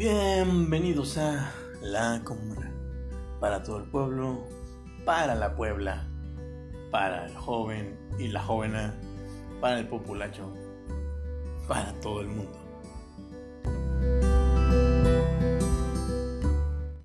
Bienvenidos a La Comuna. Para todo el pueblo, para la Puebla, para el joven y la jovena, para el populacho, para todo el mundo.